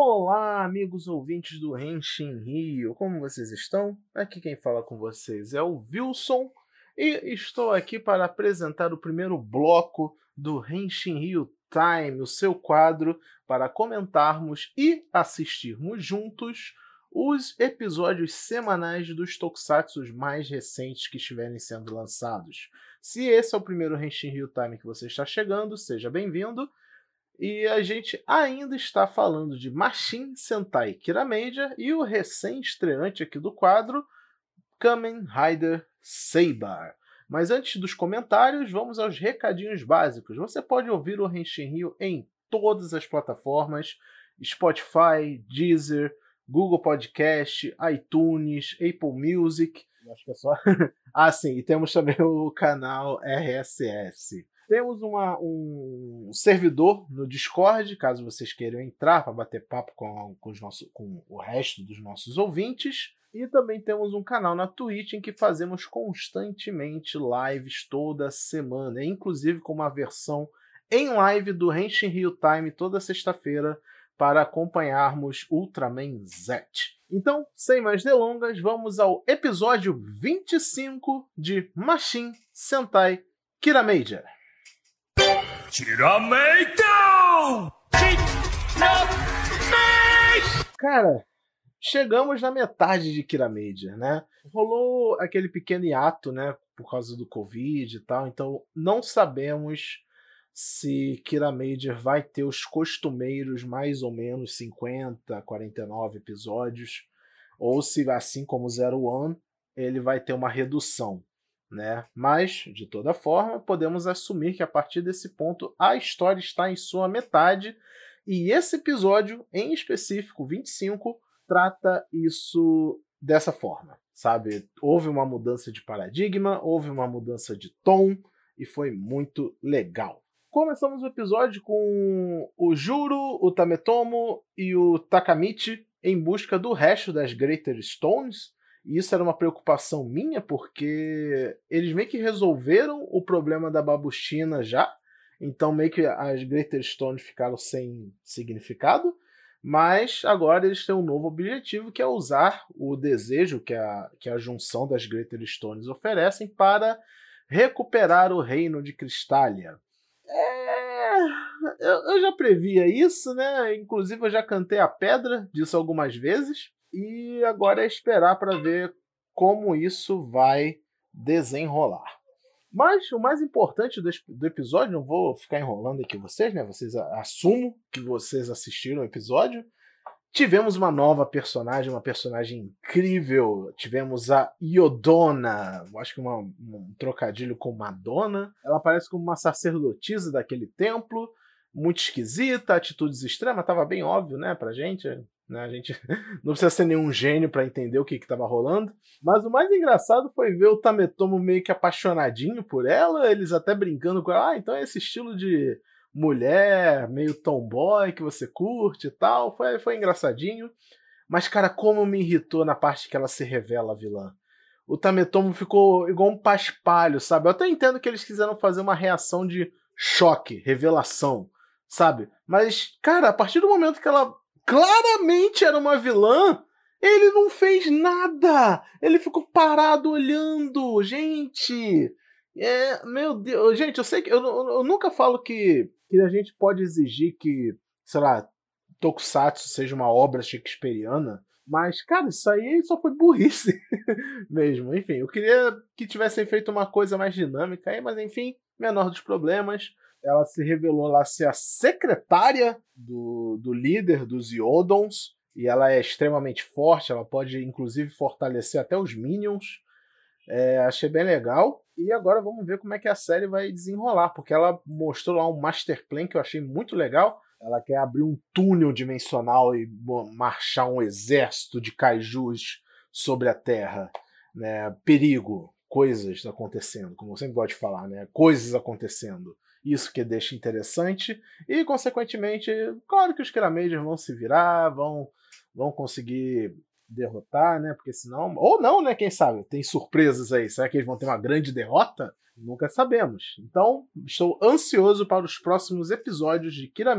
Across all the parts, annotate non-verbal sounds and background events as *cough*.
Olá, amigos ouvintes do Renshin Rio, como vocês estão? Aqui quem fala com vocês é o Wilson e estou aqui para apresentar o primeiro bloco do Renshin Rio Time, o seu quadro para comentarmos e assistirmos juntos os episódios semanais dos Tokusatsu mais recentes que estiverem sendo lançados. Se esse é o primeiro Renshin Rio Time que você está chegando, seja bem-vindo. E a gente ainda está falando de Machine Sentai Kiramedia e o recém-estreante aqui do quadro, Kamen Rider Saber. Mas antes dos comentários, vamos aos recadinhos básicos. Você pode ouvir o Henshin Rio em todas as plataformas: Spotify, Deezer, Google Podcast, iTunes, Apple Music. Acho que é só. *laughs* ah, sim, e temos também o canal RSS. Temos uma, um servidor no Discord, caso vocês queiram entrar para bater papo com, com, os nossos, com o resto dos nossos ouvintes. E também temos um canal na Twitch em que fazemos constantemente lives toda semana, inclusive com uma versão em live do Henshin Rio Time toda sexta-feira para acompanharmos Ultraman Z. Então, sem mais delongas, vamos ao episódio 25 de Machine Sentai Kirameija. Tirameito! Cara, chegamos na metade de Kiramedia, né? Rolou aquele pequeno hiato, né? Por causa do Covid e tal, então não sabemos se Kiramedia vai ter os costumeiros mais ou menos 50, 49 episódios, ou se, assim como Zero One, ele vai ter uma redução né? Mas, de toda forma, podemos assumir que a partir desse ponto a história está em sua metade e esse episódio, em específico, 25, trata isso dessa forma, sabe? Houve uma mudança de paradigma, houve uma mudança de tom e foi muito legal. Começamos o episódio com o Juro, o Tametomo e o Takamichi em busca do resto das Greater Stones, e isso era uma preocupação minha, porque eles meio que resolveram o problema da babuchina já. Então, meio que as Greater Stones ficaram sem significado. Mas agora eles têm um novo objetivo, que é usar o desejo que a, que a junção das Greater Stones oferecem para recuperar o reino de Cristália. É, eu, eu já previa isso, né? Inclusive eu já cantei a pedra disso algumas vezes. E agora é esperar para ver como isso vai desenrolar. Mas o mais importante do, episódio, não vou ficar enrolando aqui vocês, né? Vocês assumo que vocês assistiram o episódio. Tivemos uma nova personagem, uma personagem incrível. Tivemos a Iodona, acho que uma, um trocadilho com Madonna. Ela aparece como uma sacerdotisa daquele templo, muito esquisita, atitudes extremas, tava bem óbvio, né, pra gente. Né? A gente *laughs* não precisa ser nenhum gênio para entender o que estava rolando. Mas o mais engraçado foi ver o Tametomo meio que apaixonadinho por ela, eles até brincando com ela. Ah, então é esse estilo de mulher, meio tomboy que você curte e tal. Foi, foi engraçadinho. Mas, cara, como me irritou na parte que ela se revela vilã. O Tametomo ficou igual um paspalho, sabe? Eu até entendo que eles quiseram fazer uma reação de choque, revelação, sabe? Mas, cara, a partir do momento que ela claramente era uma vilã, ele não fez nada. Ele ficou parado olhando. Gente, é, meu Deus, gente, eu sei que eu, eu, nunca falo que, que a gente pode exigir que, sei lá, Tokusatsu seja uma obra shakespeariana, mas, cara, isso aí só foi burrice *laughs* mesmo. Enfim, eu queria que tivessem feito uma coisa mais dinâmica aí, mas enfim, menor dos problemas ela se revelou lá ser a secretária do, do líder dos Iodons, e ela é extremamente forte, ela pode inclusive fortalecer até os Minions. É, achei bem legal. E agora vamos ver como é que a série vai desenrolar, porque ela mostrou lá um master plan que eu achei muito legal. Ela quer abrir um túnel dimensional e marchar um exército de kaijus sobre a Terra. Né? Perigo, coisas acontecendo, como eu sempre gosto de falar, né? Coisas acontecendo. Isso que deixa interessante. E, consequentemente, claro que os Kiramagers vão se virar, vão, vão conseguir derrotar, né? Porque senão. Ou não, né? Quem sabe? Tem surpresas aí. Será que eles vão ter uma grande derrota? Nunca sabemos. Então, estou ansioso para os próximos episódios de Kira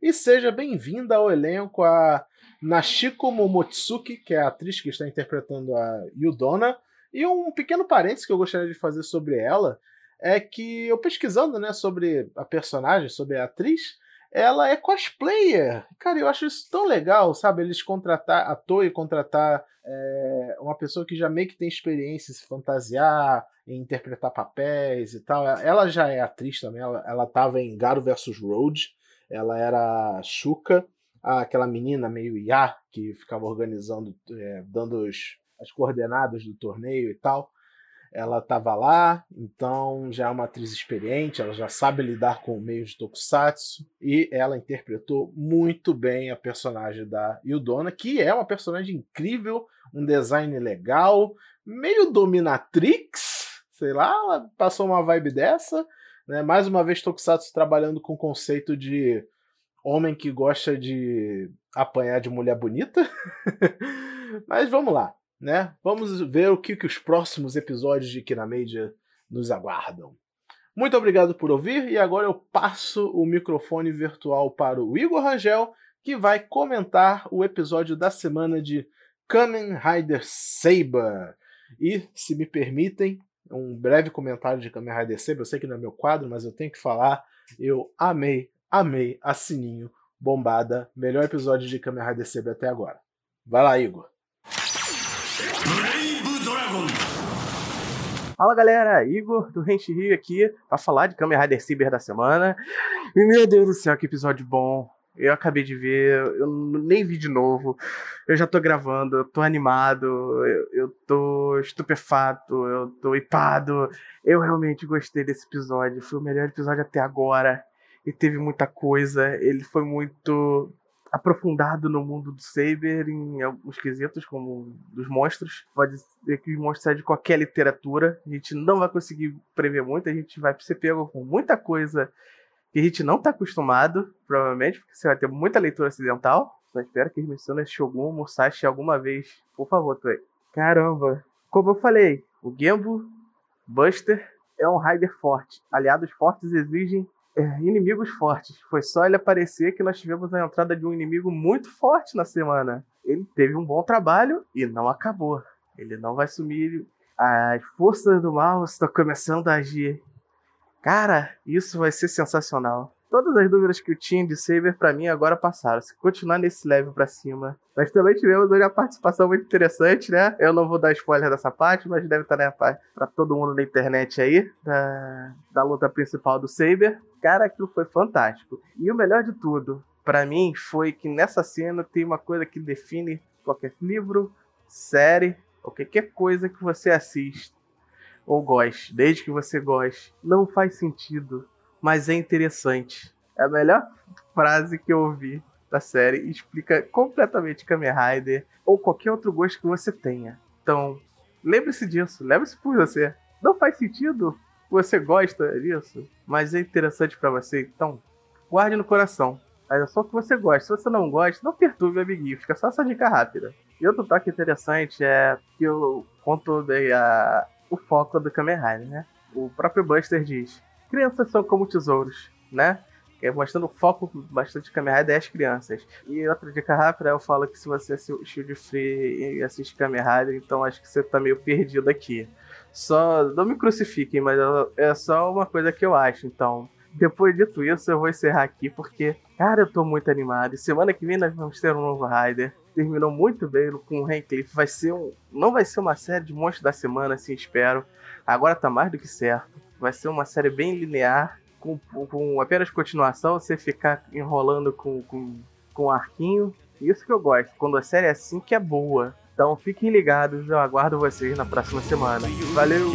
e seja bem-vinda ao elenco a Nashiko Momotsuki, que é a atriz que está interpretando a Yudona. E um pequeno parênteses que eu gostaria de fazer sobre ela é que eu pesquisando né, sobre a personagem, sobre a atriz, ela é cosplayer. Cara, eu acho isso tão legal, sabe? Eles contratar ator e contratar é, uma pessoa que já meio que tem experiência em se fantasiar, em interpretar papéis e tal. Ela já é atriz também, ela, ela tava em Garo vs Road, ela era Shuka, aquela menina meio IA que ficava organizando, é, dando os, as coordenadas do torneio e tal. Ela estava lá, então já é uma atriz experiente, ela já sabe lidar com o meio de tokusatsu e ela interpretou muito bem a personagem da Yudona, que é uma personagem incrível, um design legal, meio dominatrix, sei lá, ela passou uma vibe dessa, né? Mais uma vez tokusatsu trabalhando com o conceito de homem que gosta de apanhar de mulher bonita. *laughs* Mas vamos lá né? Vamos ver o que, que os próximos episódios de Kiramedia nos aguardam. Muito obrigado por ouvir e agora eu passo o microfone virtual para o Igor Rangel, que vai comentar o episódio da semana de Kamen Rider Saber. E, se me permitem, um breve comentário de Kamen Rider Saber. Eu sei que não é meu quadro, mas eu tenho que falar. Eu amei, amei a Sininho Bombada. Melhor episódio de Kamen Rider Saber até agora. Vai lá, Igor. Fala galera, Igor do Rente Rio aqui para falar de Kamen Rider Cyber da semana. E meu Deus do céu, que episódio bom! Eu acabei de ver, eu nem vi de novo. Eu já tô gravando, eu tô animado, eu, eu tô estupefato, eu tô hipado. Eu realmente gostei desse episódio, foi o melhor episódio até agora. E teve muita coisa, ele foi muito aprofundado no mundo do Saber em alguns quesitos, como dos monstros. Pode ser que os monstros saiam de qualquer literatura. A gente não vai conseguir prever muito, a gente vai ser pego com muita coisa que a gente não está acostumado, provavelmente, porque você vai ter muita leitura ocidental. Só espero que eles mencionem Shogun Musashi alguma vez. Por favor, Toei. Caramba. Como eu falei, o Gembo Buster é um Rider forte. Aliados fortes exigem é, inimigos fortes. Foi só ele aparecer que nós tivemos a entrada de um inimigo muito forte na semana. Ele teve um bom trabalho e não acabou. Ele não vai sumir. As forças do mal estão começando a agir. Cara, isso vai ser sensacional. Todas as dúvidas que eu tinha de Saber para mim agora passaram. Se continuar nesse level para cima. Nós também tivemos hoje a participação muito interessante, né? Eu não vou dar spoiler dessa parte, mas deve estar na parte para todo mundo na internet aí da, da luta principal do Saber. Cara, aquilo foi fantástico. E o melhor de tudo, para mim, foi que nessa cena tem uma coisa que define qualquer livro, série ou qualquer coisa que você assiste ou goste, desde que você goste. Não faz sentido mas é interessante. É a melhor frase que eu ouvi da série explica completamente Kamen Rider ou qualquer outro gosto que você tenha. Então, lembre-se disso, lembre-se por você. Não faz sentido, você gosta disso, mas é interessante para você, então guarde no coração. Mas é só que você gosta. Se você não gosta, não perturbe o amiguinho, fica só essa dica rápida. E outro toque interessante é que eu conto bem a, o foco do Kamen Rider, né? O próprio Buster diz: crianças são como tesouros, né? É mostrando o foco bastante Kamen Rider é as crianças. E outra dica rápida, eu falo que se você assistiu de free e assiste Kamen Rider, então acho que você tá meio perdido aqui. Só, não me crucifiquem, mas é só uma coisa que eu acho, então... Depois dito isso, eu vou encerrar aqui, porque, cara, eu tô muito animado. E semana que vem nós vamos ter um novo Rider. Terminou muito bem com o Rancliffe. Vai ser um. Não vai ser uma série de monstros da semana, assim, espero. Agora tá mais do que certo vai ser uma série bem linear, com, com apenas continuação, você ficar enrolando com, com, com arquinho. Isso que eu gosto, quando a série é assim que é boa. Então fiquem ligados, eu aguardo vocês na próxima semana. Valeu!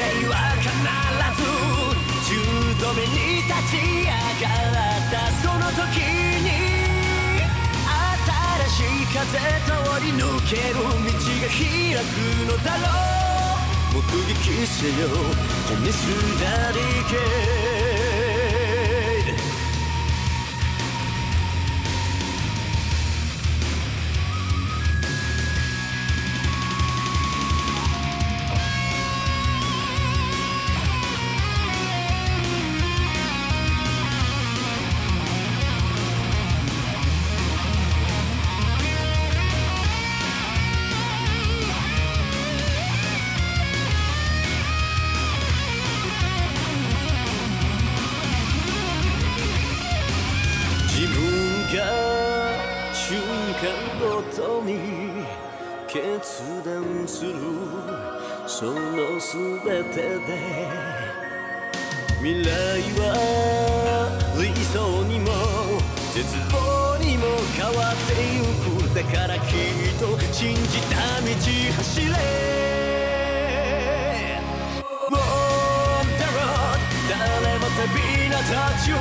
命は必ず目に立ち上がったその時に新しい風通り抜け。る道が開くのだろう目撃せよジェネスダリとに決断するその全てで未来は理想にも絶望にも変わってゆくだからきっと信じた道走れ誰も旅立たちゅ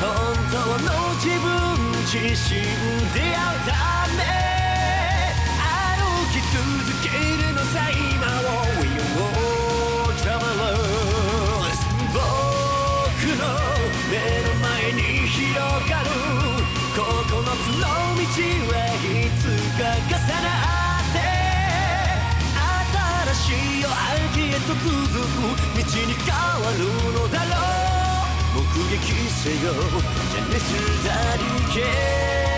本当の自分自身出会うため歩き続けるのさ今を We all travelers 僕の目の前に広がる。9つの道はいつか重なって新しい夜明けへと続く道に変わる。のだきせよじゃ熱だりけ。